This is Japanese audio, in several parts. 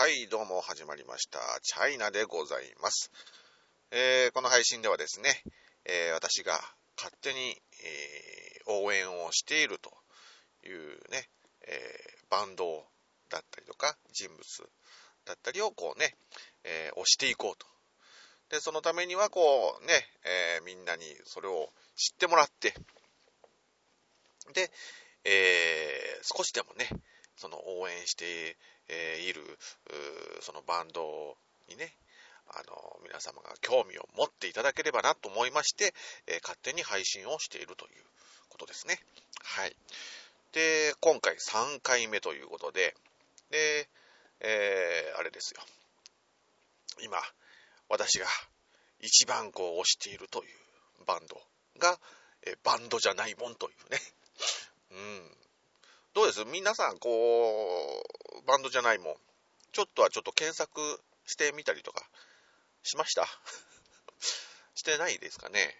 はい、どうも始まりました。チャイナでございます。えーこの配信ではですね、えー私が勝手に、えー応援をしているというね、えーバンドだったりとか人物だったりをこうね、えー推していこうと。で、そのためにはこうね、えーみんなにそれを知ってもらって、で、えー少しでもね、その応援して、えーいる、そのバンドにね、あの、皆様が興味を持っていただければなと思いまして、えー勝手に配信をしているということですね。はい。で、今回3回目ということで、で、えーあれですよ。今、私が一番こう推しているというバンドが、えバンドじゃないもんというね。うん。どうです？皆さん、こう、バンドじゃないもん。ちょっとはちょっと検索してみたりとかしました？してないですかね？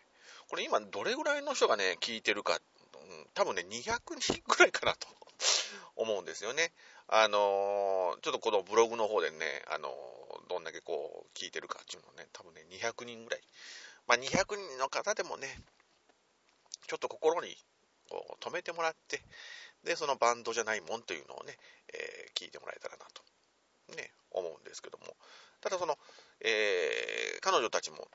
これ今どれぐらいの人がね、聞いてるか、うん、多分ね、200人ぐらいかなと 思うんですよね。あのーちょっとこのブログの方でね、あのーどんだけこう聞いてるかっていうのをね、多分ね、200人ぐらい。まあ、200人の方でもね、ちょっと心にこう止めてもらって、で、そのバンドじゃないもんというのをね、えー聞いてもらえたらなと、ね、思うんですけども。ただその、えー彼女たちも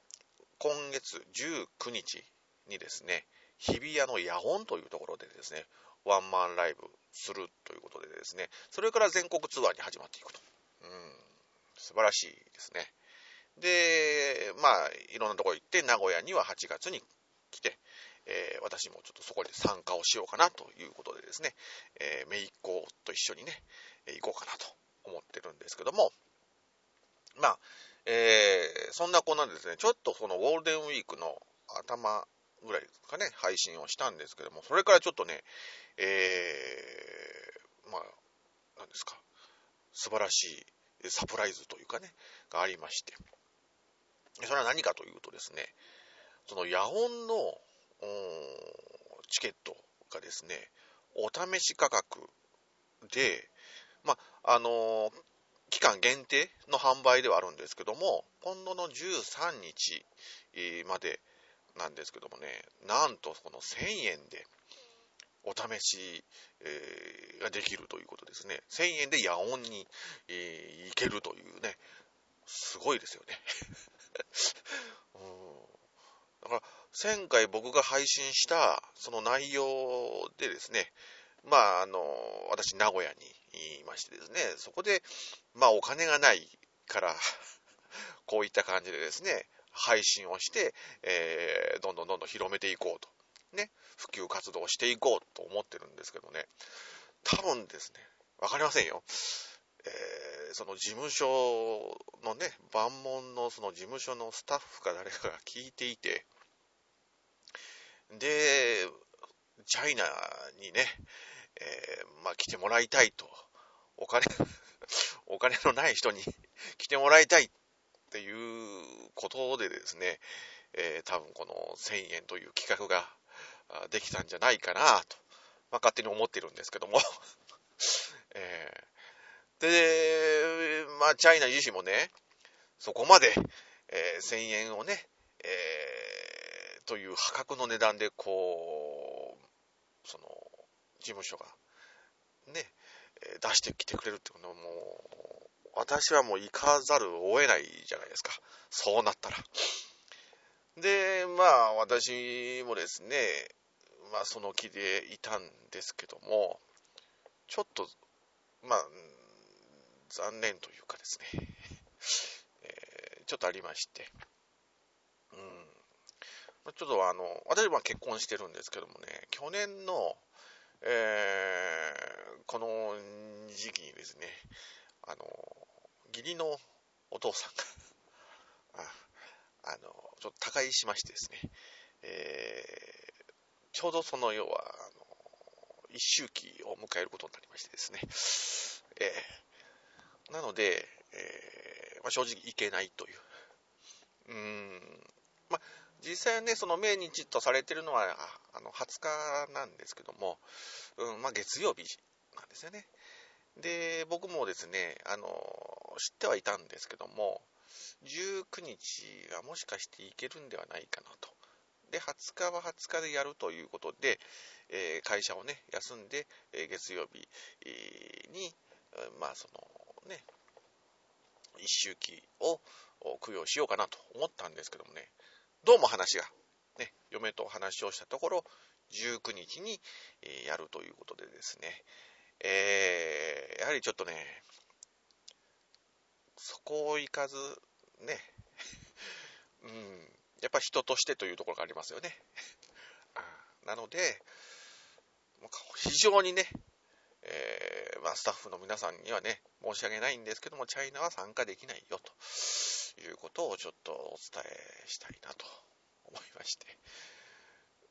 今月19日にですね、日比谷の野音というところでですね、ワンマンライブするということでですね、それから全国ツアーに始まっていくと。うん、素晴らしいですね。で、まあ、いろんなところ行って、名古屋には8月に来て、えー私もちょっとそこで参加をしようかなということでですね、えー、めいっ子と一緒にね、え行こうかなと思ってるんですけども、まあ、えーそんなこんなでですね、ちょっとそのゴールデンウィークの頭ぐらいですかね、配信をしたんですけども、それからちょっとね、えーまあ、なんですか、素晴らしいサプライズというかね、がありまして、それは何かというとですね、その野音のチケットがですね、お試し価格で、まあ、のー期間限定の販売ではあるんですけども、今度の13日までなんですけどもね、なんとこの1000円でお試し、えーができるということですね。1000円で野音に、えー行けるというね、すごいですよね。うんだから、前回僕が配信したその内容でですね、まあ、あの、私、名古屋にいましてですね、そこで、まあ、お金がないから、こういった感じでですね、配信をして、えーどんどんどんどん広めていこうと。ね、普及活動をしていこうと思ってるんですけどね、多分ですね、わかりませんよ。えーその事務所のね、万門のその事務所のスタッフか誰かが聞いていて、で、チャイナにね、えーまあ来てもらいたいと、お金、お金のない人に 来てもらいたいっていうことでですね、えー多分この1000円という企画ができたんじゃないかなと、まあ、勝手に思ってるんですけども、えーで、まあ、チャイナ自身もね、そこまで、えー1000円をね、えという破格の値段で、こう、その、事務所が、ね、出してきてくれるってことはもう、私はもう行かざるを得ないじゃないですか。そうなったら。で、まあ、私もですね、まあ、その気でいたんですけども、ちょっと、まあ、残念というかですね、えーちょっとありまして、ちょっとあの、私は結婚してるんですけどもね、去年の、えーこの時期にですね、あの、義理のお父さんが、あの、ちょっと他界しましてですね、えーちょうどその要は、あの、一周期を迎えることになりましてですね、えーなので、えーまあ、正直いけないという。うーん。まあ、実際はね、その命日とされてるのは、あの、20日なんですけども、うん、まあ、月曜日なんですよね。で、僕もですね、あの、知ってはいたんですけども、19日はもしかしていけるんではないかなと。で、20日は20日でやるということで、えー、会社をね、休んで、えー、月曜日に、まあ、そのね、一周期を供養しようかなと思ったんですけどもね、どうも話が、ね、嫁と話をしたところ、19日に、え、やるということでですね、えー、やはりちょっとね、そこを行かず、ね、うん、やっぱ人としてというところがありますよね。なので、非常にね、えー、まあ、スタッフの皆さんにはね、申し訳ないんですけども、チャイナは参加できないよということをちょっとお伝えしたいなと思いまして。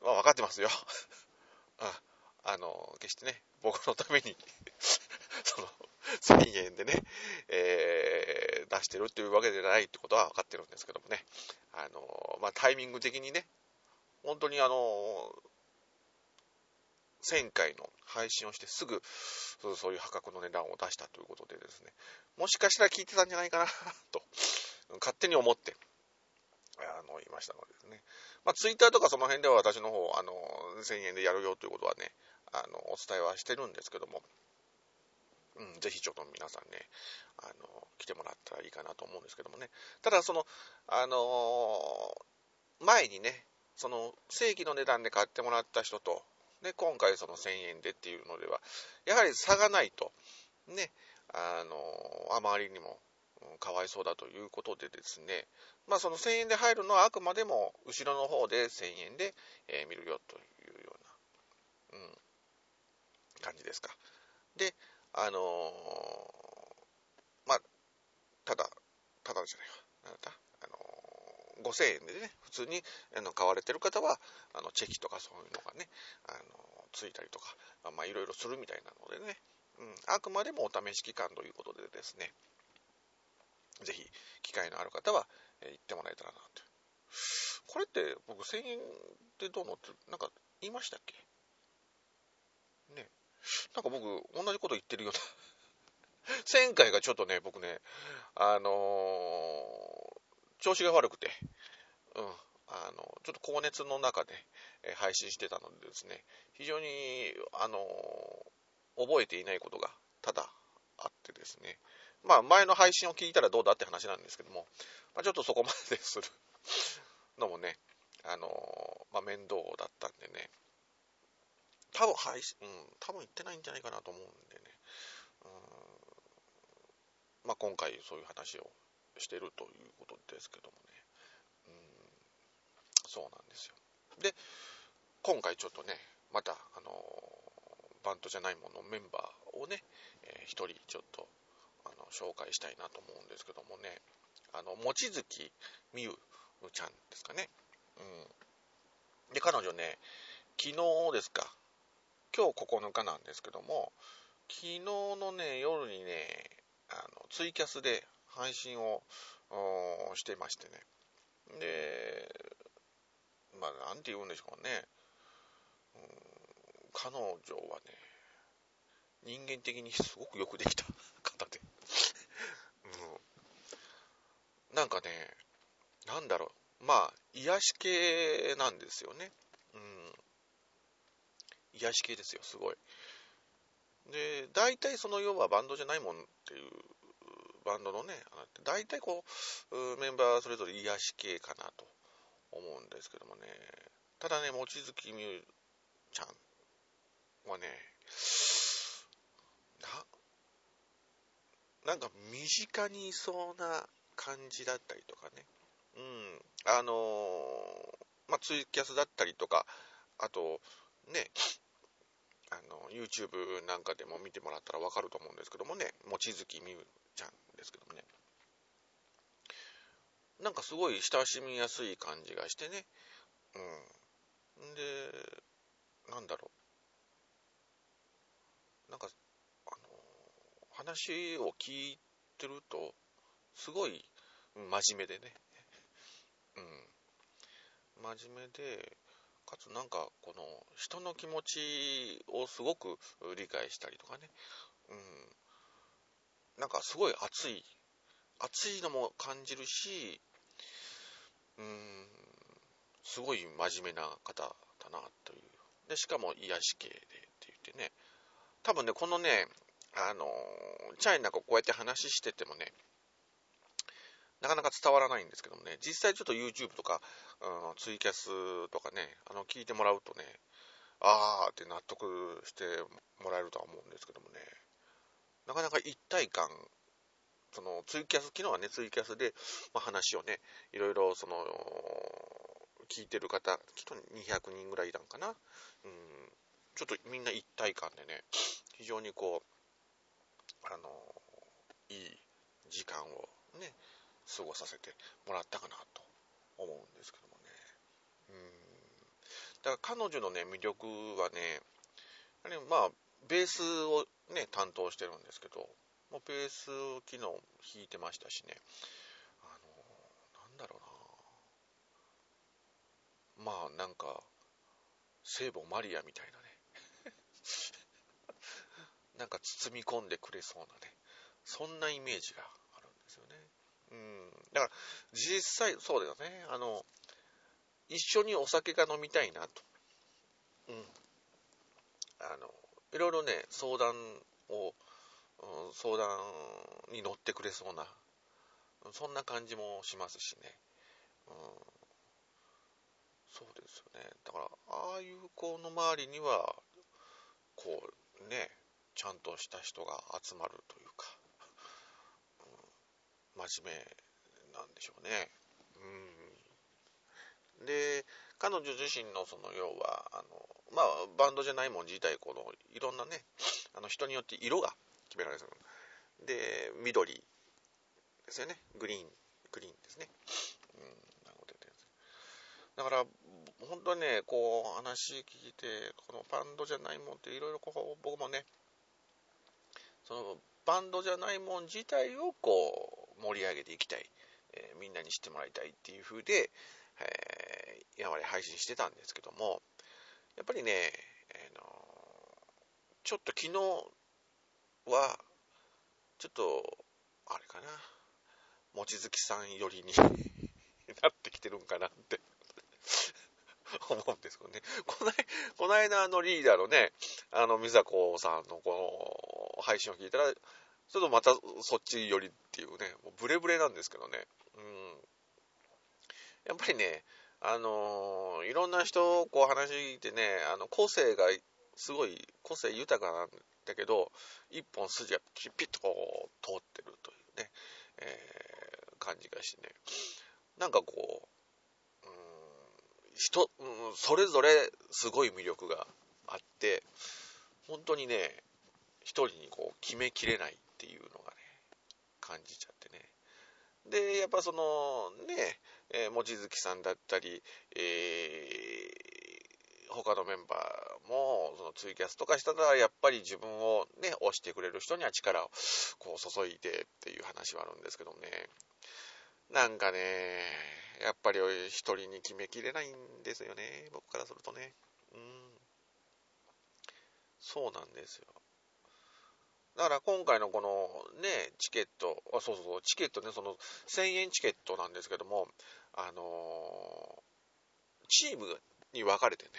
まあ、分かってますよ。ああの、決してね、僕のために その、1000円でね、えー、出してるっていうわけではないってことは分かってるんですけどもね、あの、まあ、タイミング的にね、本当にあの、1000回の配信をしてすぐそういう破格の値段を出したということでですね、もしかしたら聞いてたんじゃないかな と、勝手に思って、あの、言いましたのでですね。まあ、ツイッターとかその辺では私の方、あの、1000円でやるよということはね、あの、お伝えはしてるんですけども、うん、ぜひちょっと皆さんね、あの、来てもらったらいいかなと思うんですけどもね。ただ、その、あのー、前にね、その、正規の値段で買ってもらった人と、で、今回その1000円でっていうのでは、やはり差がないと、ね、あの、あまりにも、かわいそうだということでですね、まあその1000円で入るのはあくまでも後ろの方で1000円で、えー、見るよというような、うん、感じですか。で、あのー、まあ、ただ、ただじゃないわ。5000円でね、普通にあの買われてる方は、あの、チェキとかそういうのがね、あのついたりとか、まあ、いろいろするみたいなのでね、うん、あくまでもお試し期間ということでですね、ぜひ、機会のある方は、えー、行ってもらえたらなと。これって僕1000円ってどうのって、なんか言いましたっけ？ね。なんか僕、同じこと言ってるような。前回がちょっとね、僕ね、あの、調子が悪くて、うん、あの、ちょっと高熱の中で、え配信してたのでですね、非常に、あの、覚えていないことが多々あってですね、まあ前の配信を聞いたらどうだって話なんですけども、まあ、ちょっとそこまでする のもね、あの、まあ面倒だったんでね、多分配信、うん、多分行ってないんじゃないかなと思うんでね、うん。まあ、今回そういう話をしてるということですけどもね、うん、そうなんですよ。で、今回ちょっとね、また、あのバンドじゃないものメンバーをね、えー、一人ちょっと、あの、紹介したいなと思うんですけどもね、あの、望月美優ちゃんですかね。うん。で、彼女ね、昨日ですか、今日9日なんですけども、昨日のね、夜にね、あの、ツイキャスで配信をしてましてね。で、まあ、なんて言うんでしょうね。うん、彼女はね、人間的にすごくよくできた 方で。うん、なんかね、なんだろう。まあ、癒し系なんですよね。うん。癒し系ですよ、すごい。で、大体その要はバンドじゃないもんっていうバンドのね、大体こう、メンバーそれぞれ癒し系かなと思うんですけどもね、ただね、望月美優ちゃんはね、な、なんか身近にいそうな感じだったりとかね、うん、あのー、まあ、ツイキャスだったりとか、あと、ね、あの、YouTube なんかでも見てもらったらわかると思うんですけどもね、望月美優ちゃんですけどもね。なんかすごい親しみやすい感じがしてね。うん。で、なんだろう。なんか、あの、話を聞いてると、すごい真面目でね。うん。真面目で、かつなんかこの人の気持ちをすごく理解したりとかね、うん、なんかすごい熱い熱いのも感じるし、うーん、すごい真面目な方だなという。で、しかも癒し系でって言ってね、多分ね、このね、あの、チャイナがこうやって話しててもね、なかなか伝わらないんですけどもね、実際ちょっと YouTube とか、うん、ツイキャスとかね、あの、聞いてもらうとね、あーって納得してもらえるとは思うんですけどもね、なかなか一体感、そのツイキャス、昨日はね、ツイキャスで、まあ、話をね、いろいろその、聞いてる方、きっと200人ぐらいいたんかな。うん、ちょっとみんな一体感でね、非常にこう、あの、いい時間をね、過ごさせてもらったかなと思うんですけどもね。うん。だから彼女のね、魅力はね、あれまあ、ベースをね、担当してるんですけど、もうベース昨日弾いてましたしね、あの、なんだろうなまあなんか、聖母マリアみたいなね なんか包み込んでくれそうなね、そんなイメージがあるんですよね。うん。だから、実際、そうだよね。あの、一緒にお酒が飲みたいなと。うん。あの、いろいろね、相談を、相談に乗ってくれそうな、そんな感じもしますしね。うん、そうですよね。だから、ああいう子の周りには、こう、ね、ちゃんとした人が集まるというか、うん、真面目なんでしょうね。うん、で、彼女自身のその要は、あの、まあ、バンドじゃないもん自体、この、いろんなね、あの、人によって色が決められてる。で、緑ですよね。グリーン、グリーンですね。うん、だから、本当にね、こう、話聞いて、このバンドじゃないもんっていろいろこう、僕もね、その、バンドじゃないもん自体をこう、盛り上げていきたい。えー、みんなに知ってもらいたいっていう風で、えー、今まで配信してたんですけども、やっぱりね、えー、のちょっと昨日は、ちょっと、あれかな、望月さん寄りに なってきてるんかなって 思うんですけどね。こない、この間のリーダーのね、あの、美佐子さんのこの配信を聞いたら、ちょっとまたそっち寄りっていうね、もうブレブレなんですけどね。うん。やっぱりね、あのー、いろんな人こう話してね、あの個性がすごい個性豊かなんだけど、一本筋がピッピッとこう通ってるというね、えー、感じがしてね、なんかこう、うん、人、うん、それぞれすごい魅力があって、本当にね、一人にこう決めきれないっていうのがね、感じちゃってね。で、やっぱそのね、えー、望月さんだったり、えー、他のメンバーも、そのツイキャスとかしたら、やっぱり自分をね、押してくれる人には力をこう注いでっていう話はあるんですけどね。なんかね、やっぱり一人に決めきれないんですよね、僕からするとね。うん。そうなんですよ。だから今回のこのね、チケット、あ、そうそうそう、チケットね、その1000円チケットなんですけども、あのー、チームに分かれてね、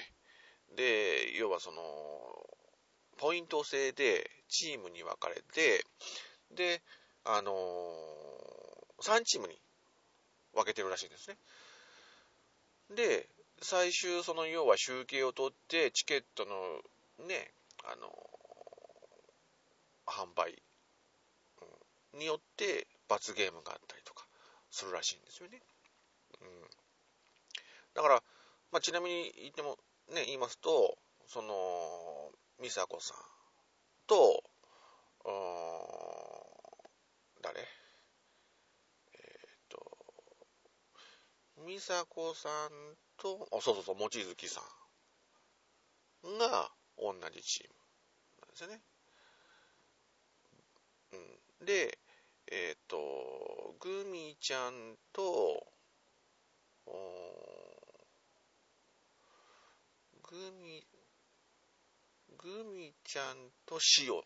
で、要はその、ポイント制でチームに分かれて、で、あのー、3チームに分けてるらしいんですね。で、最終その要は集計を取ってチケットのね、あのー販売、によって罰ゲームがあったりとかするらしいんですよね。うん、だから、まあ、ちなみに言っても、ね、言いますと、その、美佐子さんと、誰？えっ、と、美佐子さんと、あ、そうそうそう、望月さんが同じチームなんですよね。で、えっ、ー、と、グミちゃんと、グミ、グミちゃんとしお、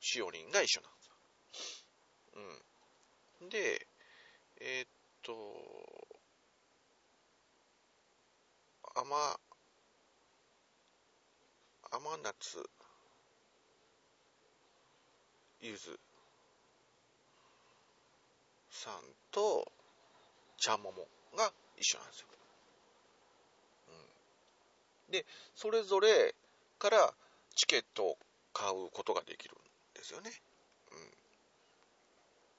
しおりんが一緒なんですよ。うん。で、えー、っと、甘、甘夏、ゆずさんと茶桃が一緒なんですよ。うん、で、それぞれからチケットを買うことができるんですよね。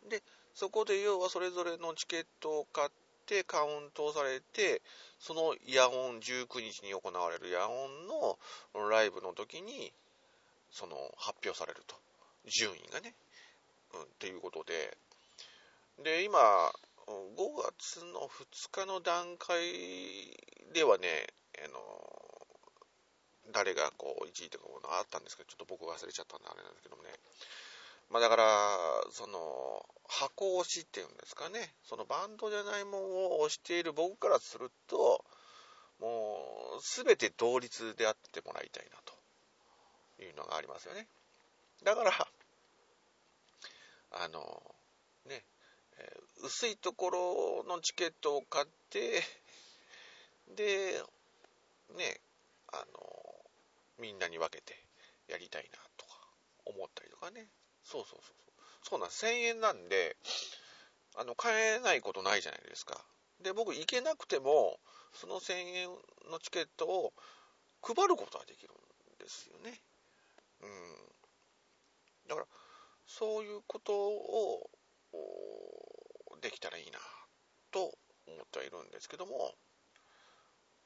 うん、で、そこで要はそれぞれのチケットを買ってカウントされて、その野音、19日に行われる野音のライブの時に、その発表されると。順位がね。うん、っていうことで。で、今、5月の2日の段階ではね、あの、誰がこう1位とかものあったんですけど、ちょっと僕忘れちゃったんであれなんですけどもね。まあだから、その、箱押しっていうんですかね、そのバンドじゃないものを押している僕からすると、もう、すべて同率であってもらいたいなというのがありますよね。だから、あの、ね、薄いところのチケットを買って、で、ね、あの、みんなに分けてやりたいなとか思ったりとかね。そうそうそうそう。そうなん。1000円なんで、あの、買えないことないじゃないですか。で、僕行けなくても、その1000円のチケットを配ることができるんですよね。うん。だから、そういうことをできたらいいなと思ってはいるんですけども、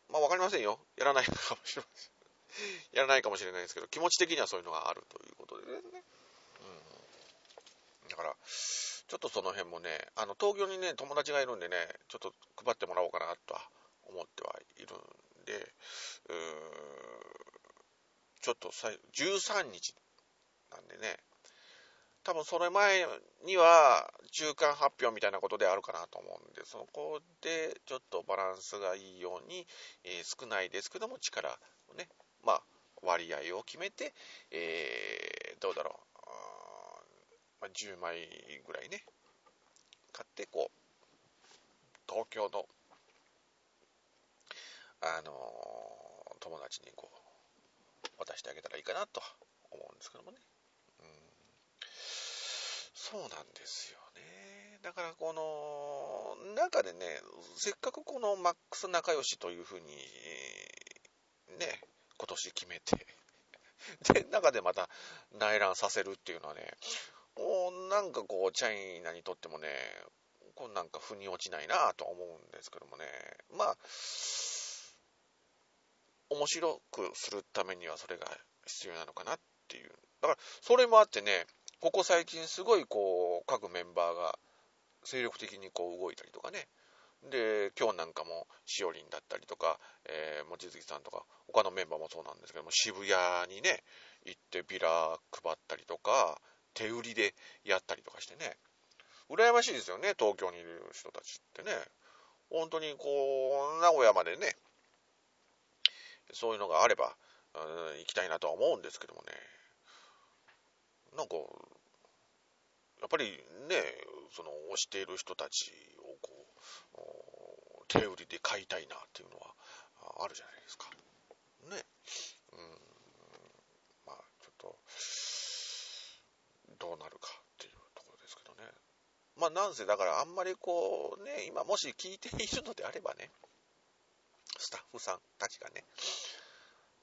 まあ分かりませんよ。やらないかもしれません。やらないかもしれないですけど、気持ち的にはそういうのがあるということでね。うん。だから、ちょっとその辺もね、あの、東京にね、友達がいるんでね、ちょっと配ってもらおうかなとは思ってはいるんで、うーちょっとさ13日なんでね、多分それ前には中間発表みたいなことであるかなと思うんで、そこでちょっとバランスがいいように、えー、少ないですけども力をね、まあ、割合を決めて、えー、どうだろう、まあ、10枚ぐらいね、買って、こう、東京の、あのー、友達にこう、渡してあげたらいいかなと思うんですけどもね。そうなんですよね。だからこの中でね、せっかくこのマックス仲良しというふうに、ね、今年決めて で、中でまた内覧させるっていうのはね、もうなんかこう、チャイナにとってもね、こうなんか腑に落ちないなと思うんですけどもね、まあ、面白くするためにはそれが必要なのかなっていう。だから、それもあってね、ここ最近すごいこう、各メンバーが精力的にこう動いたりとかね、で、今日なんかもしおりんだったりとか、えー、望月さんとか、他のメンバーもそうなんですけども、渋谷にね、行ってビラ配ったりとか、手売りでやったりとかしてね、羨ましいですよね、東京にいる人たちってね。本当にこう、名古屋までね、そういうのがあれば、うん、行きたいなとは思うんですけどもね。なんか、やっぱりね、その推している人たちをこう、手売りで買いたいなっていうのはあるじゃないですか。ね。うん。まあ、ちょっと、どうなるかっていうところですけどね。まあ、なんせだからあんまりこうね、今もし聞いているのであればね、スタッフさんたちがね、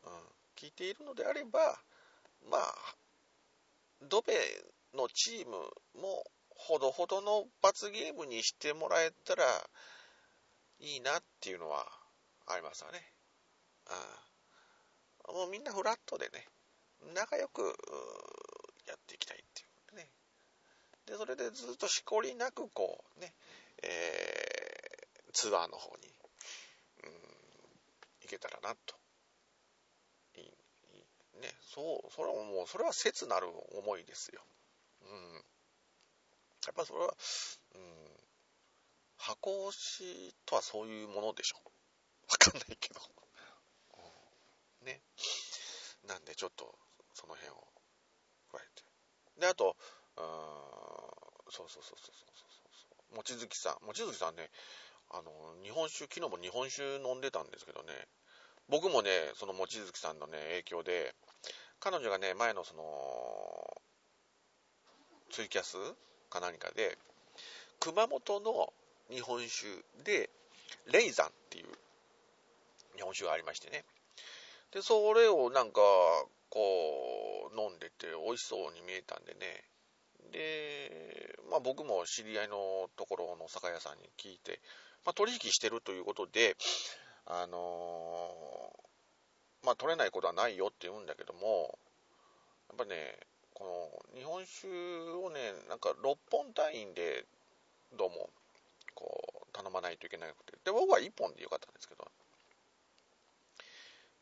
うん、聞いているのであれば、まあ、ドベのチームもほどほどの罰ゲームにしてもらえたらいいなっていうのはありますよね。うん、もうみんなフラットでね、仲良くやっていきたいっていうね。で、それでずっとしこりなくこうね、えー、ツアーの方に、うん、行けたらなと。ね、そう、それはもう、それは切なる思いですよ。うん。やっぱそれは、うん、箱押しとはそういうものでしょ。わかんないけど。うん、ね。なんでちょっと、その辺を加えて。で、あと、うん、そうそうそうそうそうそう望月さん、望月さんね、あの、日本酒、昨日も日本酒飲んでたんですけどね、僕もね、その望月さんのね、影響で、彼女がね、前のその、ツイキャス？か何かで、熊本の日本酒で、レイザンっていう日本酒がありましてね。で、それをなんか、こう、飲んでて美味しそうに見えたんでね。で、まあ僕も知り合いのところの酒屋さんに聞いて、まあ取引してるということで、あの、まあ取れないことはないよって言うんだけども、やっぱね、この日本酒をね、なんか6本単位でどうもこう頼まないといけなくて、で僕は1本でよかったんですけど、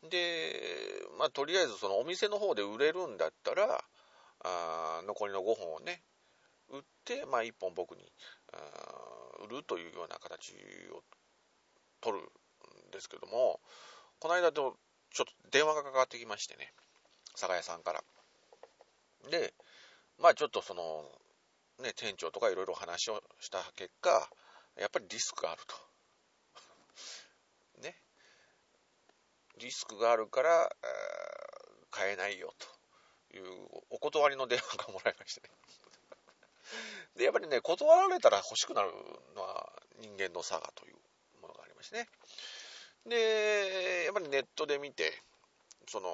で、まあ、とりあえずそのお店の方で売れるんだったら、あ残りの5本をね、売って、まあ、1本僕に売るというような形を取るんですけども、この間とちょっと電話がかかってきましてね、酒屋さんから。で、まあちょっとその、ね、店長とかいろいろ話をした結果、やっぱりリスクがあると。ね。リスクがあるから、買えないよというお断りの電話がもらいましてね。で、やっぱりね、断られたら欲しくなるのは人間の差がというものがありましてね。で、やっぱりネットで見て、その、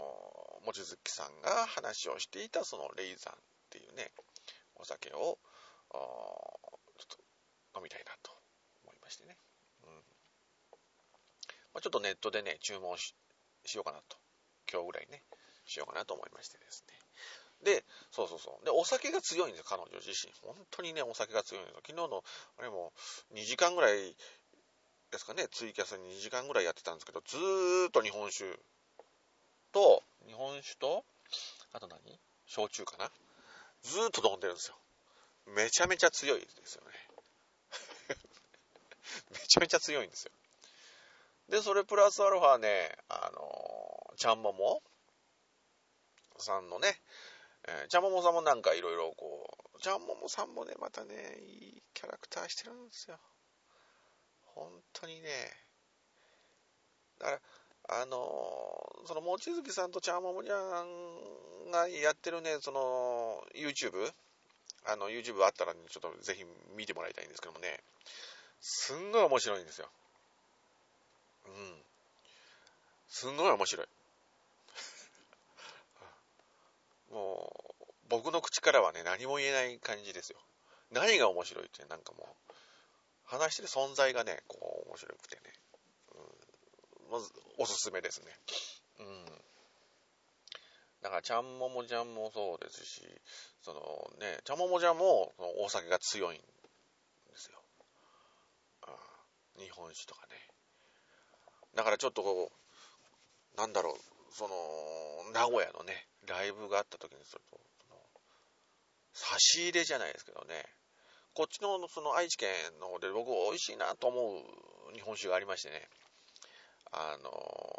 望月さんが話をしていたそのレイザンっていうね、お酒を、ちょっと飲みたいなと思いましてね。うん。まあ、ちょっとネットでね、注文ししようかなと。今日ぐらいね、しようかなと思いましてですね。で、そうそうそう。で、お酒が強いんですよ、彼女自身。本当にね、お酒が強いんですよ。昨日の、あれも、2時間ぐらいですかね、ツイキャス2時間ぐらいやってたんですけど、ずーっと日本酒と、日本酒と、あと何？焼酎かな？ずーっと飲んでるんですよ。めちゃめちゃ強いですよね。めちゃめちゃ強いんですよ。で、それプラスアルファね、あの、ちゃんももさんのね、えー、ちゃんももさんもなんかいろいろこう、ちゃんももさんもね、またね、いいキャラクターしてるんですよ。本当にね。だから、あのー、その、望月さんとちゃんももちゃんがやってるね、その、YouTube、あの、YouTube あったら、ね、ちょっとぜひ見てもらいたいんですけどもね、すんごい面白いんですよ。うん。すんごい面白い。もう、僕の口からはね、何も言えない感じですよ。何が面白いって、なんかもう、話してる存在がね、こう、面白くてね。うん、まず、おすすめですね。うん。だから、ちゃんももちゃんもそうですし、そのね、ちゃんももちゃんも、お酒が強いんですよ。日本酒とかね。だからちょっとこう、なんだろう、その、名古屋のね、ライブがあった時にすると、差し入れじゃないですけどね、こっちのその愛知県の方で僕美味しいなと思う日本酒がありましてね、あの、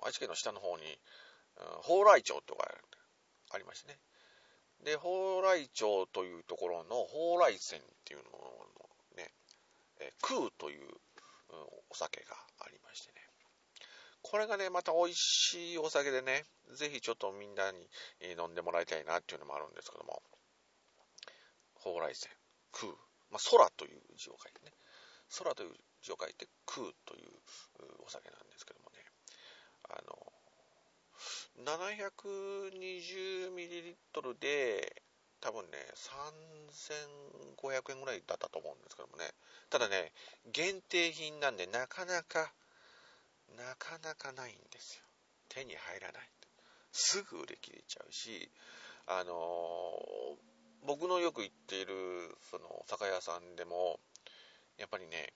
愛知県の下の方に、蓬莱町とかありましてね。で、蓬莱町というところの蓬莱泉っていうののね、え空という、お酒がありましてね。これがね、また美味しいお酒でね、ぜひちょっとみんなに飲んでもらいたいなっていうのもあるんですけども、蓬莱泉、空、まあ、空という字を書いてね、空という字を書いて空というお酒なんですけどもね、あの、720ml で、多分ね、3500円ぐらいだったと思うんですけどもね、ただね、限定品なんでなかなかなかなかないんですよ。手に入らない。すぐ売り切れちゃうし、あの、僕のよく行っている、その、酒屋さんでも、やっぱりね、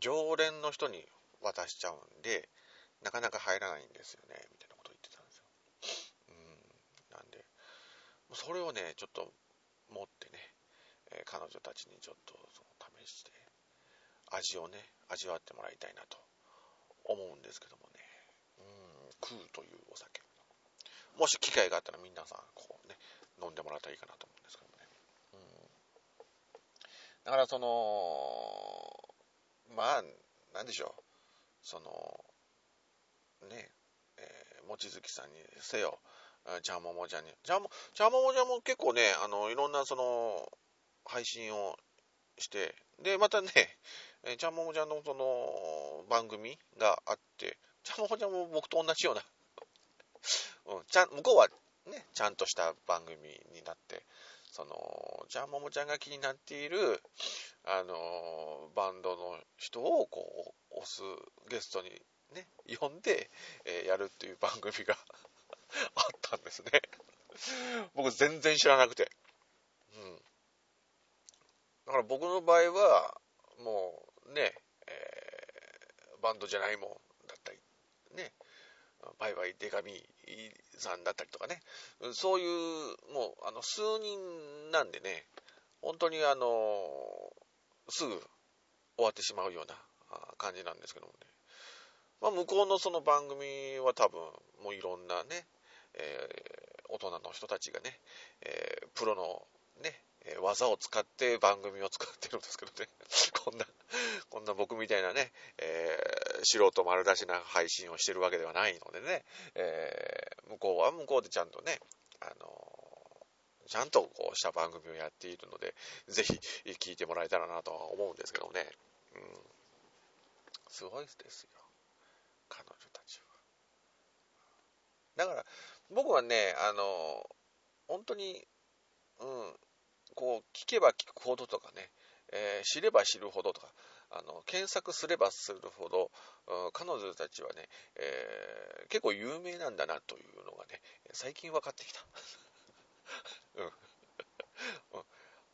常連の人に渡しちゃうんで、なかなか入らないんですよね、みたいなことを言ってたんですよ。うん、なんで、それをね、ちょっと持ってね、え、彼女たちにちょっとその試して、味をね、味わってもらいたいなと思うんですけどもね。うん、空というお酒。もし機会があったら皆さん、こ、飲んでもらったらいいかなと思うんですけどもね。だからその、まあ、なんでしょう。その、ね、えー、望月さんにせよ、ちゃんももちゃんに。ちゃんも、ちゃんももちゃんも結構ね、あの、いろんなその、配信をして、で、またね、えちゃんももちゃんのその、番組があって、ちゃんももちゃんも僕と同じようなうん、ちゃん、向こうはね、ちゃんとした番組になって、その、ちゃんももちゃんが気になっている、あの、バンドの人をこう、押すゲストにね、呼んで、えー、やるっていう番組が あったんですね僕全然知らなくて。うん。だから僕の場合は、もうね、えー、バンドじゃないもんだったり、ね、バイバイデカミさんだったりとかね、そういう、もう、あの、数人なんでね、本当にあの、すぐ終わってしまうような感じなんですけどもね。まあ、向こうのその番組は多分、もういろんなね、えー、大人の人たちがね、えー、プロのね、え技を使って番組を作ってるんですけどね。こんな、こんな僕みたいなね、えー、素人丸出しな配信をしてるわけではないのでね、えー、向こうは向こうでちゃんとね、あのちゃんとこうした番組をやっているので、ぜひ聞いてもらえたらなとは思うんですけどね。うん。すごいですよ。彼女たちは。だから、僕はね、あの、本当に、うん、こう、聞けば聞くほどとかね、えー、知れば知るほどとか、あの、検索すればするほど、彼女たちはね、えー、結構有名なんだなというのがね、最近分かってきた。うん。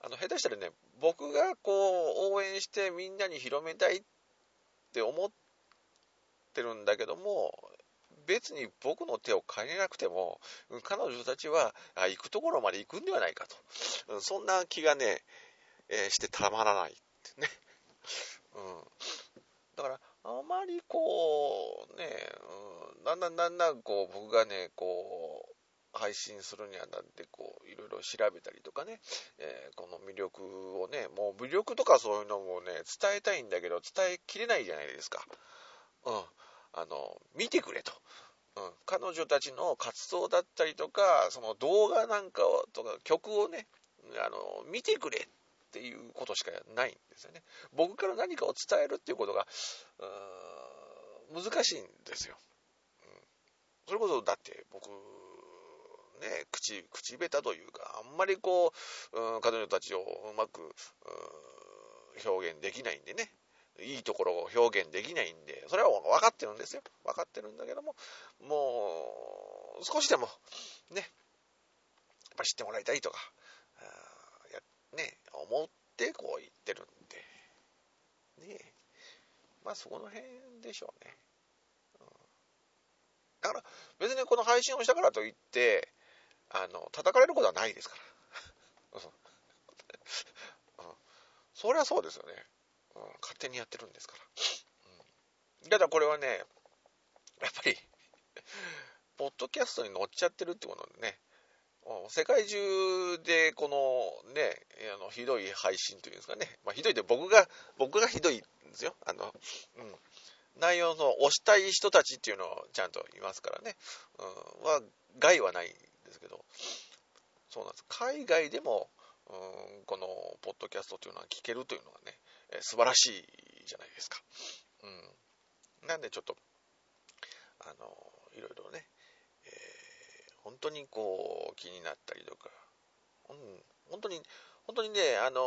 あの、下手したらね、僕がこう、応援してみんなに広めたいって思ってるんだけども、別に僕の手を借りなくても、彼女たちは行くところまで行くんではないかと。そんな気がね、えー、してたまらないってね。うん。だから、あまりこう、ね、うん、だんだんだんだんこう、僕がね、こう、配信するにあたって、こう、いろいろ調べたりとかね、えー、この魅力をね、もう魅力とかそういうのもね、伝えたいんだけど、伝えきれないじゃないですか。うん。あの、見てくれと。うん、彼女たちの活動だったりとか、その動画なんかをとか曲をね、あの、見てくれっていうことしかないんですよね。僕から何かを伝えるっていうことが、難しいんですよ。うん、それこそ、だって僕、ね、口、口下手というか、あんまりこう、うん、彼女たちをうまく、表現できないんでね、いいところを表現できないんで、それは分かってるんですよ。分かってるんだけども、もう、少しでも、ね、やっぱ知ってもらいたいとか、やね、思ってこう言ってるんで、ねまあそこの辺でしょうね。うん、だから、別にこの配信をしたからといって、あの、叩かれることはないですから。うん、そりゃそうですよね。勝手にやってるんですから。うん、ただこれはね、やっぱりポッドキャストに載っちゃってるってことでね、世界中でこのね、あのひどい配信というんですかね、まあ、ひどいって僕が、僕がひどいんですよ。あの、うん。内容の押したい人たちっていうのをちゃんといますからね、うん、は、害はないんですけど、そうなんです。海外でも、うん、このポッドキャストというのは聞けるというのがね、えー、素晴らしいじゃないですか。うん。なんでちょっと、あの、いろいろね、えー、本当にこう、気になったりとか、うん、本当に、本当にね、あの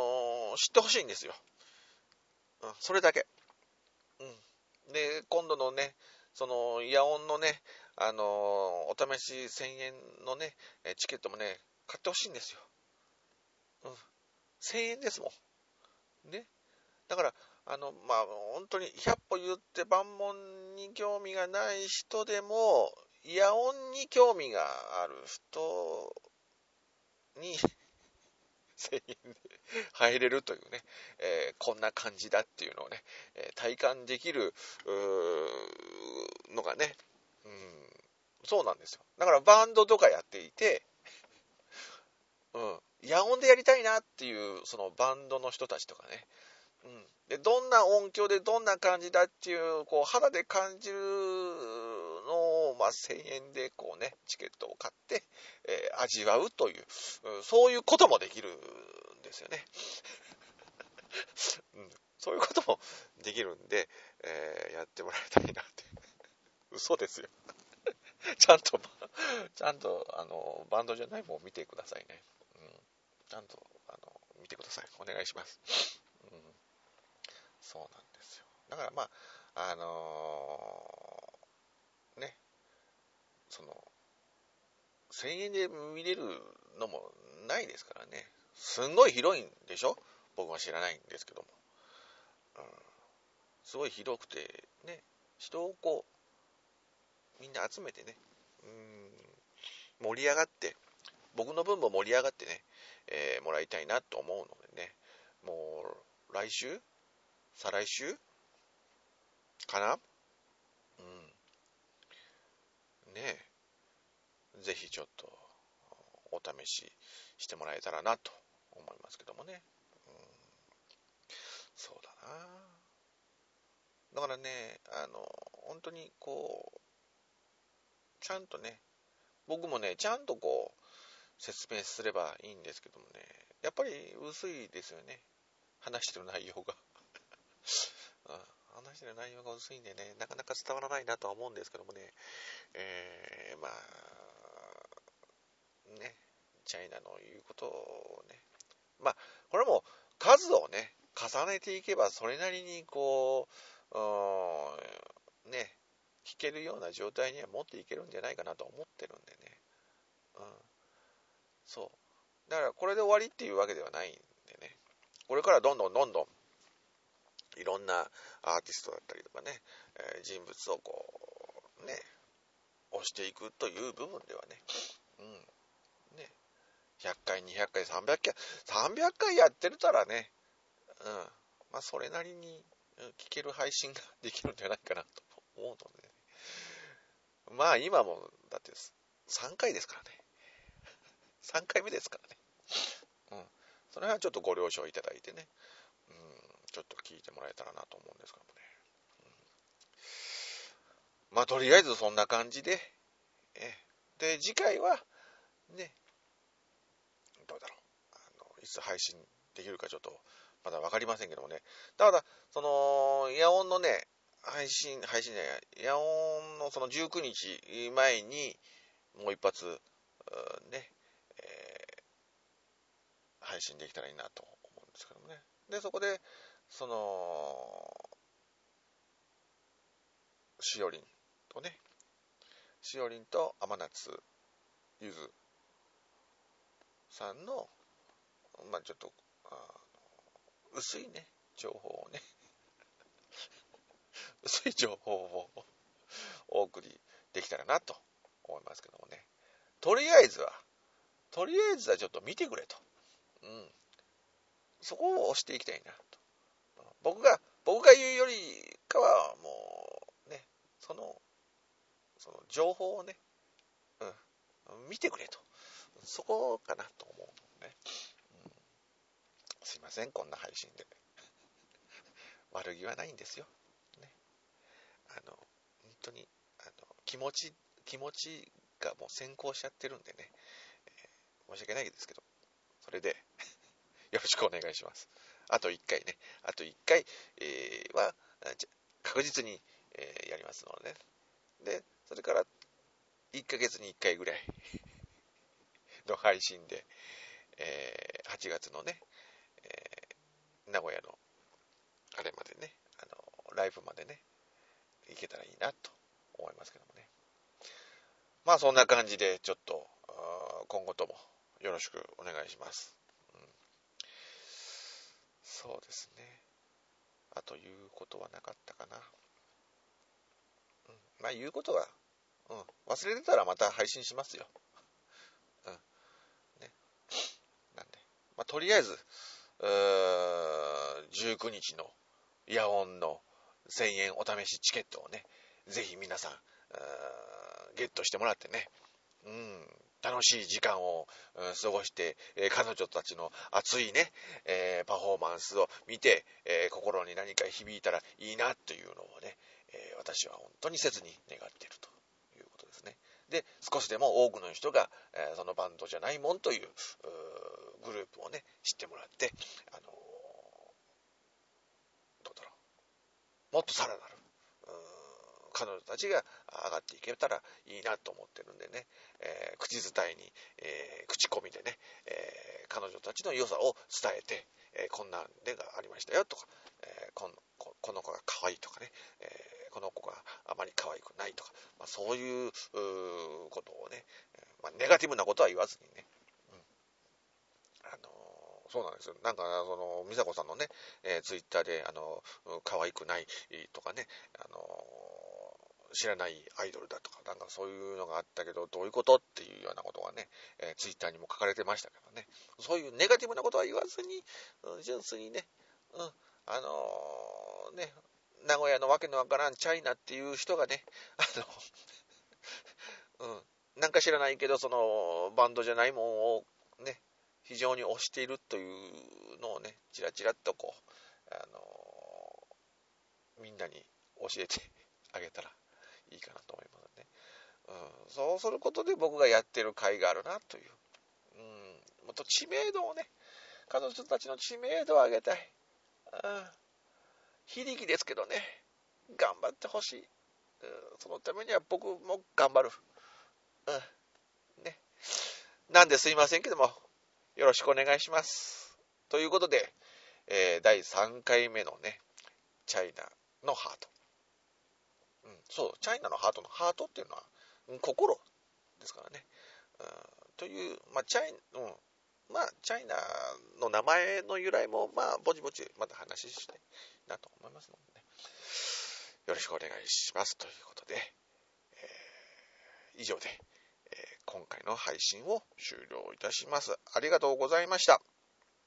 知ってほしいんですよ。うん、それだけ。うん。で、今度のね、その、イヤオンのね、あのお試し1000円のね、チケットもね、買ってほしいんですよ。うん。1000円ですもん。ね。だから、あの、まあ、本当に100歩言って万問に興味がない人でも、イヤオンに興味がある人に 1000円で入れるというね、えー、こんな感じだっていうのをね、えー、体感できるのがね、うん、そうなんですよ。だからバンドとかやっていて、うん、野音でやりたいなっていう、そのバンドの人たちとかね、うん、でどんな音響でどんな感じだっていうこう肌で感じるのを、まあ、1000円でこうねチケットを買って、えー、味わうという、そういうこともできるんですよね、うん、そういうこともできるんで、えー、やってもらいたいなって 嘘ですよ。ちゃんとちゃんとあのバンドじゃないもん見てくださいね、うん、ちゃんとあの見てください。お願いします。そうなんですよ。だからまあ、あのー、ね、その、1000円で見れるのもないですからね。すんごい広いんでしょ？僕は知らないんですけども。うん、すごい広くて、ね、人をこう、みんな集めてね、うん、盛り上がって、僕の分も盛り上がってね、えー、もらいたいなと思うのでね、もう来週再来週？かな？うん。ねえ。ぜひちょっとお試ししてもらえたらなと思いますけどもね。うん、そうだな。だからね、あの、本当にこう、ちゃんとね、僕もね、ちゃんとこう、説明すればいいんですけどもね、やっぱり薄いですよね。話してる内容がうん、話してる内容が薄いんでね、なかなか伝わらないなとは思うんですけどもね、えー、まあ、ね、チャイナの言うことをね、まあ、これも数をね、重ねていけばそれなりにこう、ね、聞けるような状態には持っていけるんじゃないかなと思ってるんでね。うん。そう。だからこれで終わりっていうわけではないんでね。これからどんどんどんどんいろんなアーティストだったりとかね、えー、人物をこう、ね、押していくという部分ではね、うん、ね、100回、200回、300回、300回やってるたらね、うん、まあ、それなりに聞ける配信ができるんじゃないかなと思うので、ね、まあ、今も、だって3回ですからね。3回目ですからね。うん。その辺はちょっとご了承いただいてね。ちょっと聞いてもらえたらなと思うんですけどもね。うん、まあ、とりあえずそんな感じで、え、で、次回は、ね、どうだろう、あの、いつ配信できるかちょっと、まだ分かりませんけどもね。ただ、その、イヤオンのね、配信、配信じゃない、イヤオンのその19日前に、もう一発、ね、えー、配信できたらいいなと思うんですけどもね。で、そこで、その、しおりんとね、しおりんと甘夏ゆずさんの、まあちょっと、薄いね、情報をね、薄い情報をお送りできたらなと思いますけどもね。とりあえずは、とりあえずはちょっと見てくれと。うん。そこを押していきたいなと。僕が、僕が言うよりかは、もう、ね、その、その情報をね、うん、見てくれと。そこかなと思うのね。うん、すいません、こんな配信で。悪気はないんですよ。ね。あの、本当に、あの、気持ち、気持ちがもう先行しちゃってるんでね、えー、申し訳ないですけど、それで よろしくお願いします。あと1回ね、あと1回、えー、は確実に、えー、やりますので、ね、で、それから1ヶ月に1回ぐらい の配信で、えー、8月のね、え、名古屋のあれまでね、あの、ライブまでね、行けたらいいなと思いますけどもね。まあそんな感じでちょっと今後ともよろしくお願いします。そうですね。あと言うことはなかったかな。うん。まあ言うことは、うん。忘れてたらまた配信しますよ。うん。ね。なんで。まあとりあえず、19日のイヤオンの1000円お試しチケットをね、ぜひ皆さん、ゲットしてもらってね、うん、楽しい時間を、過ごして、え、彼女たちの熱いね、え、パフォーマンスを見て、え、心に何か響いたらいいなというのをね、え私は本当に切に願っているということですね。で、少しでも多くの人が、えそのバンドじゃないもんというグループをね、知ってもらって、あのどうだろう。もっとさらなる、彼女たちが上がっていけたらいいなと思ってるんでね、えー、口伝えに、えー、口コミでね、えー、彼女たちの良さを伝えて、えこんなんでがありましたよとか、えこのこの子が可愛いとかね、えこの子があまり可愛くないとか、まあ、そういうことをね、まあ、ネガティブなことは言わずにね、うん、あのそうなんですよ。なんか、その、美佐子さんのね、えー、ツイッターで、あの、可愛くないとかね、あの、知らないアイドルだとか、なんかそういうのがあったけど、どういうことっていうようなことがね、えー、ツイッターにも書かれてましたけどね、そういうネガティブなことは言わずに、うん、純粋にね、うん、あのー、ね、名古屋のわけのわからんチャイナっていう人がね、あの、うん、なんか知らないけど、その、バンドじゃないもんをね、非常に推しているというのをね、ちらちらっとこう、あのみんなに教えてあげたらいいかなと思いますね。うん、そうすることで僕がやってる甲斐があるなという。うん、もっと知名度をね、彼女たちの知名度を上げたい。うん、非力ですけどね、頑張ってほしい。うん、そのためには僕も頑張る。うん、ね。なんですいませんけども、よろしくお願いします。ということで、えー、第3回目のね、チャイナのハート。そう、チャイナのハートのハートっていうのは、心ですからね。うん、という、まあ、チャイ、うん、まあ、チャイナの名前の由来も、まあ、ぼちぼちまた話したいなと思いますのでね。よろしくお願いします。ということで、えー、以上で、えー、今回の配信を終了いたします。ありがとうございました。